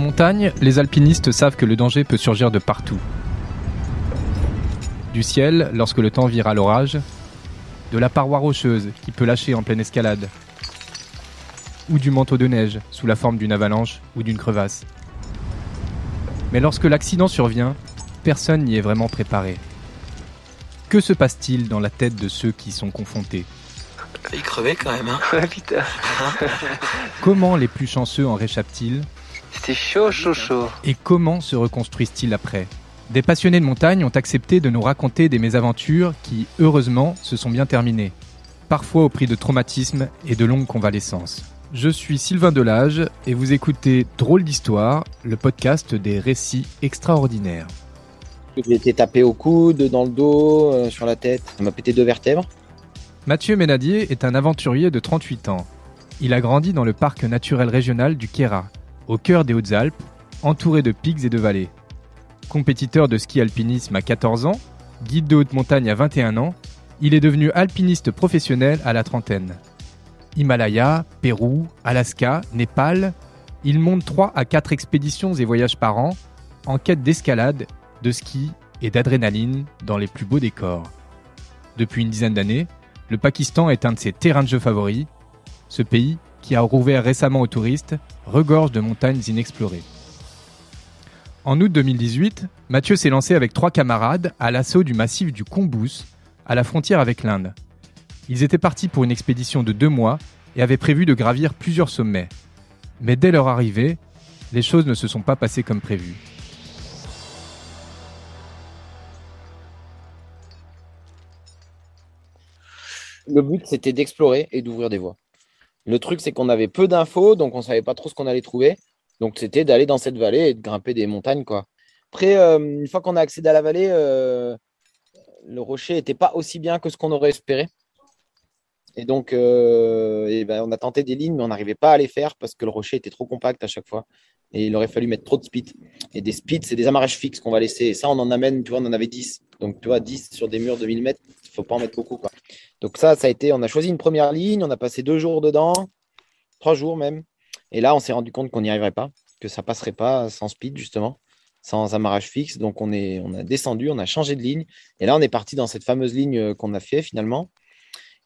En montagne, les alpinistes savent que le danger peut surgir de partout. Du ciel, lorsque le temps vire à l'orage, de la paroi rocheuse qui peut lâcher en pleine escalade, ou du manteau de neige sous la forme d'une avalanche ou d'une crevasse. Mais lorsque l'accident survient, personne n'y est vraiment préparé. Que se passe-t-il dans la tête de ceux qui sont confrontés? Il crevait quand même, hein? Putain. Comment les plus chanceux en réchappent-ils? C'était chaud, chaud, chaud. Et comment se reconstruisent-ils après? Des passionnés de montagne ont accepté de nous raconter des mésaventures qui, heureusement, se sont bien terminées. Parfois au prix de traumatismes et de longues convalescences. Je suis Sylvain Delage et vous écoutez Drôle d'Histoire, le podcast des récits extraordinaires. J'ai été tapé au coude, dans le dos, euh, sur la tête. Ça m'a pété deux vertèbres. Mathieu Ménadier est un aventurier de 38 ans. Il a grandi dans le parc naturel régional du Queyras, au cœur des Hautes-Alpes, entouré de pics et de vallées. Compétiteur de ski alpinisme à 14 ans, guide de haute montagne à 21 ans, il est devenu alpiniste professionnel à la trentaine. Himalaya, Pérou, Alaska, Népal, il monte 3 à 4 expéditions et voyages par an en quête d'escalade, de ski et d'adrénaline dans les plus beaux décors. Depuis une dizaine d'années, le Pakistan est un de ses terrains de jeu favoris. Ce pays, qui a rouvert récemment aux touristes, regorge de montagnes inexplorées. En août 2018, Mathieu s'est lancé avec trois camarades à l'assaut du massif du Kombous, à la frontière avec l'Inde. Ils étaient partis pour une expédition de deux mois et avaient prévu de gravir plusieurs sommets. Mais dès leur arrivée, les choses ne se sont pas passées comme prévu. Le but, c'était d'explorer et d'ouvrir des voies. Le truc, c'est qu'on avait peu d'infos, donc on savait pas trop ce qu'on allait trouver. Donc, c'était d'aller dans cette vallée et de grimper des montagnes, quoi. Après, euh, une fois qu'on a accédé à la vallée, euh, le rocher n'était pas aussi bien que ce qu'on aurait espéré. Et donc, euh, ben, on a tenté des lignes, mais on n'arrivait pas à les faire parce que le rocher était trop compact à chaque fois. Et il aurait fallu mettre trop de speed. Et des speeds, c'est des amarrages fixes qu'on va laisser. Et ça, on en amène, tu vois, on en avait 10. Donc, tu vois, 10 sur des murs de 1000 mètres, ne pas en mettre beaucoup. Donc, ça, ça a été, on a choisi une première ligne, on a passé deux jours dedans, trois jours même. Et là, on s'est rendu compte qu'on n'y arriverait pas, que ça passerait pas sans speed, justement, sans amarrage fixe. Donc, on, est, on a descendu, on a changé de ligne. Et là, on est parti dans cette fameuse ligne qu'on a fait finalement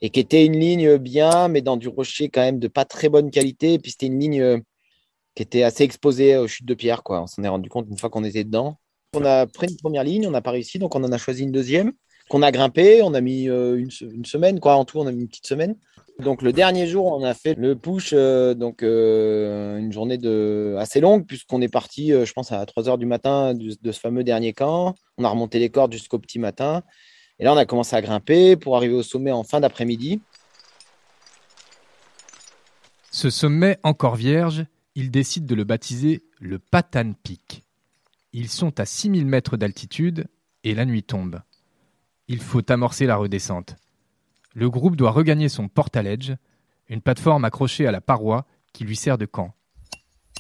et qui était une ligne bien, mais dans du rocher quand même de pas très bonne qualité. Et puis c'était une ligne euh, qui était assez exposée aux chutes de pierre. Quoi. On s'en est rendu compte une fois qu'on était dedans. On a pris une première ligne, on n'a pas réussi, donc on en a choisi une deuxième qu'on a grimpé. On a mis euh, une, semaine, quoi. En tout, on a mis une petite semaine. Donc le dernier jour, on a fait le push, euh, donc une journée de assez longue puisqu'on est parti, je pense à 3 heures du matin de, ce fameux dernier camp. On a remonté les cordes jusqu'au petit matin. Et là, on a commencé à grimper pour arriver au sommet en fin d'après-midi. Ce sommet encore vierge, ils décident de le baptiser le Patan Peak. Ils sont à 6000 mètres d'altitude et la nuit tombe. Il faut amorcer la redescente. Le groupe doit regagner son portaledge, une plateforme accrochée à la paroi qui lui sert de camp.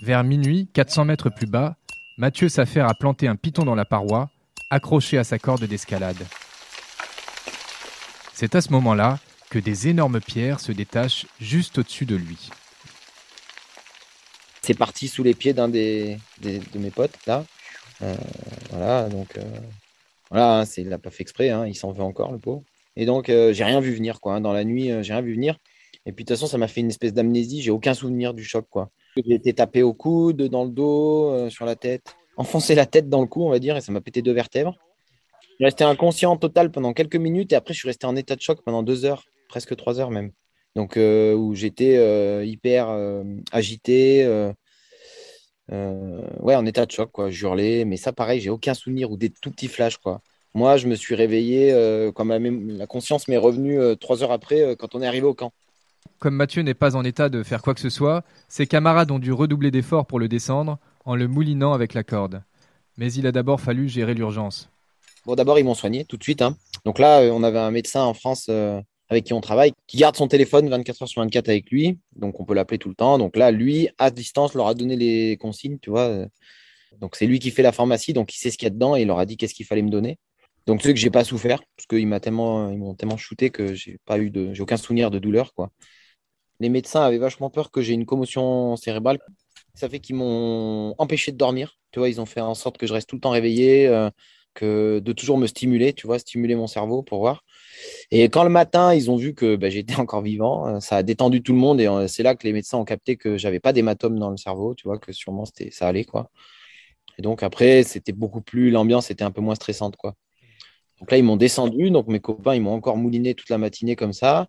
Vers minuit, 400 mètres plus bas, Mathieu s'affaire à planter un piton dans la paroi, accroché à sa corde d'escalade. C'est à ce moment-là que des énormes pierres se détachent juste au-dessus de lui. C'est parti sous les pieds d'un de mes potes, là. Euh, voilà, donc euh, voilà, hein, il n'a pas fait exprès, hein, il s'en veut encore, le pot. Et donc, euh, j'ai rien vu venir, quoi. Hein. dans la nuit, j'ai rien vu venir. Et puis, de toute façon, ça m'a fait une espèce d'amnésie. J'ai aucun souvenir du choc, quoi. J'ai été tapé au coude, dans le dos, sur la tête, enfoncé la tête dans le cou, on va dire, et ça m'a pété deux vertèbres. Suis resté inconscient total pendant quelques minutes et après, je suis resté en état de choc pendant deux heures, presque trois heures même. Donc, euh, où j'étais euh, hyper euh, agité, ouais, en état de choc, quoi. J'hurlais, mais ça, pareil, j'ai aucun souvenir ou des tout petits flashs, quoi. Moi, je me suis réveillé quand la conscience m'est revenue trois heures après quand on est arrivé au camp. Comme Mathieu n'est pas en état de faire quoi que ce soit, ses camarades ont dû redoubler d'efforts pour le descendre en le moulinant avec la corde. Mais il a d'abord fallu gérer l'urgence. Bon, d'abord, ils m'ont soigné tout de suite. Hein. Donc là, euh, on avait un médecin en France euh, avec qui on travaille qui garde son téléphone 24 heures sur 24 avec lui. Donc, on peut l'appeler tout le temps. Donc là, lui, à distance, leur a donné les consignes, tu vois. Donc, c'est lui qui fait la pharmacie. Donc, il sait ce qu'il y a dedans et il leur a dit qu'est-ce qu'il fallait me donner. Donc, c'est que j'ai pas souffert parce qu'ils m'ont tellement, tellement shooté que j'ai pas eu de, j'ai aucun souvenir de douleur, quoi. Les médecins avaient vachement peur que j'ai une commotion cérébrale Ça fait qu'ils m'ont empêché de dormir. Tu vois, ils ont fait en sorte que je reste tout le temps réveillé, euh, que de toujours me stimuler, tu vois, stimuler mon cerveau pour voir. Et quand le matin, ils ont vu que bah, j'étais encore vivant, euh, ça a détendu tout le monde. Et euh, c'est là que les médecins ont capté que j'avais pas d'hématome dans le cerveau, tu vois, que sûrement c'était, ça allait, quoi. Et donc après, c'était beaucoup plus, l'ambiance était un peu moins stressante, quoi. Donc là, ils m'ont descendu, donc mes copains, ils m'ont encore mouliné toute la matinée comme ça.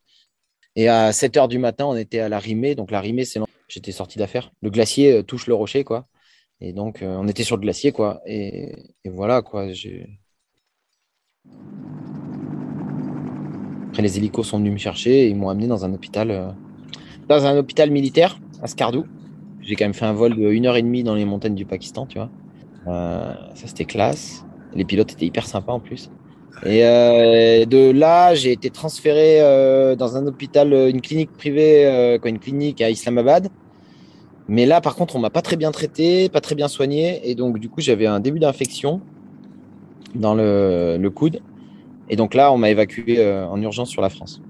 Et à 7 h du matin, on était à la Rimée. Donc la Rimée, c'est j'étais sorti d'affaire. Le glacier euh, touche le rocher, quoi. Et donc, on était sur le glacier, quoi. Et, voilà, quoi. Après, les hélicos sont venus me chercher et ils m'ont amené dans un hôpital, euh, militaire à Skardou. J'ai quand même fait un vol de 1 heure et demie dans les montagnes du Pakistan, tu vois. ça, c'était classe. Les pilotes étaient hyper sympas en plus. Et euh, de là, j'ai été transféré euh, dans un hôpital, euh, une clinique privée, une clinique à Islamabad. Mais là, par contre, on m'a pas très bien traité, pas très bien soigné. Et donc, du coup, j'avais un début d'infection dans le, coude. Et donc là, on m'a évacué en urgence sur la France.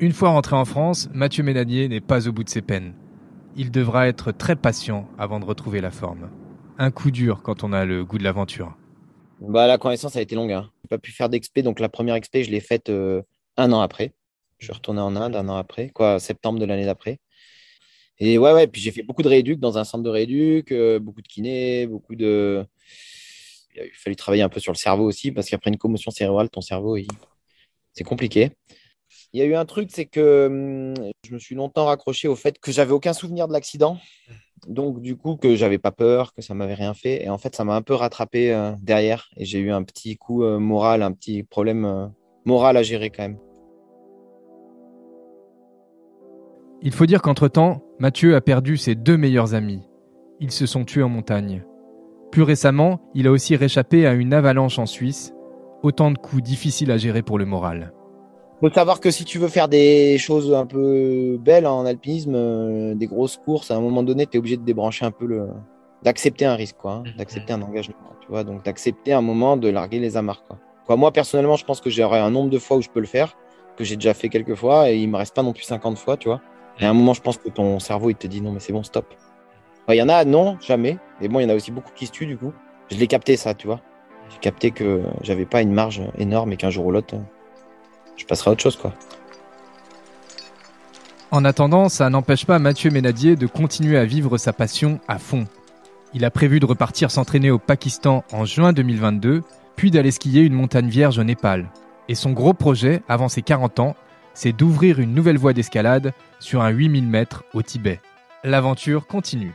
Une fois rentré en France, Mathieu Ménadier n'est pas au bout de ses peines. Il devra être très patient avant de retrouver la forme. Un coup dur quand on a le goût de l'aventure. Bah, la connaissance a été longue. Hein. Je n'ai pas pu faire d'expé, donc la première expé, je l'ai faite euh, un an après. Je suis retourné en Inde un an après, quoi, septembre de l'année d'après. Et ouais, ouais, puis j'ai fait beaucoup de rééduc dans un centre de rééduc, euh, beaucoup de kiné, beaucoup de. Il a fallu travailler un peu sur le cerveau aussi, parce qu'après une commotion cérébrale, ton cerveau, c'est compliqué. Il y a eu un truc, c'est que hum, je me suis longtemps raccroché au fait que j'avais aucun souvenir de l'accident. Donc, du coup, que j'avais pas peur, que ça m'avait rien fait. Et en fait, ça m'a un peu rattrapé euh, derrière. Et j'ai eu un petit coup euh, moral, un petit problème euh, moral à gérer quand même. Il faut dire qu'entre-temps, Mathieu a perdu ses deux meilleurs amis. Ils se sont tués en montagne. Plus récemment, il a aussi réchappé à une avalanche en Suisse. Autant de coups difficiles à gérer pour le moral faut savoir que si tu veux faire des choses un peu belles en alpinisme, euh, des grosses courses, à un moment donné, tu es obligé de débrancher un peu le. d'accepter un risque, quoi, hein, mhm. d'accepter un engagement, tu vois, donc d'accepter un moment de larguer les amarres, quoi. quoi. Moi, personnellement, je pense que j'aurai un nombre de fois où je peux le faire, que j'ai déjà fait quelques fois, et il me reste pas non plus 50 fois, tu vois. Et à un moment, je pense que ton cerveau, il te dit non, mais c'est bon, stop. Il y en a, non, jamais. Et bon, il y en a aussi beaucoup qui se tuent, du coup. Je l'ai capté, ça, tu vois. J'ai capté que j'avais pas une marge énorme et qu'un jour ou l'autre, je passerai à autre chose, quoi. En attendant, ça n'empêche pas Mathieu Ménadier de continuer à vivre sa passion à fond. Il a prévu de repartir s'entraîner au Pakistan en juin 2022, puis d'aller skier une montagne vierge au Népal. Et son gros projet, avant ses 40 ans, c'est d'ouvrir une nouvelle voie d'escalade sur un 8000 mètres au Tibet. L'aventure continue.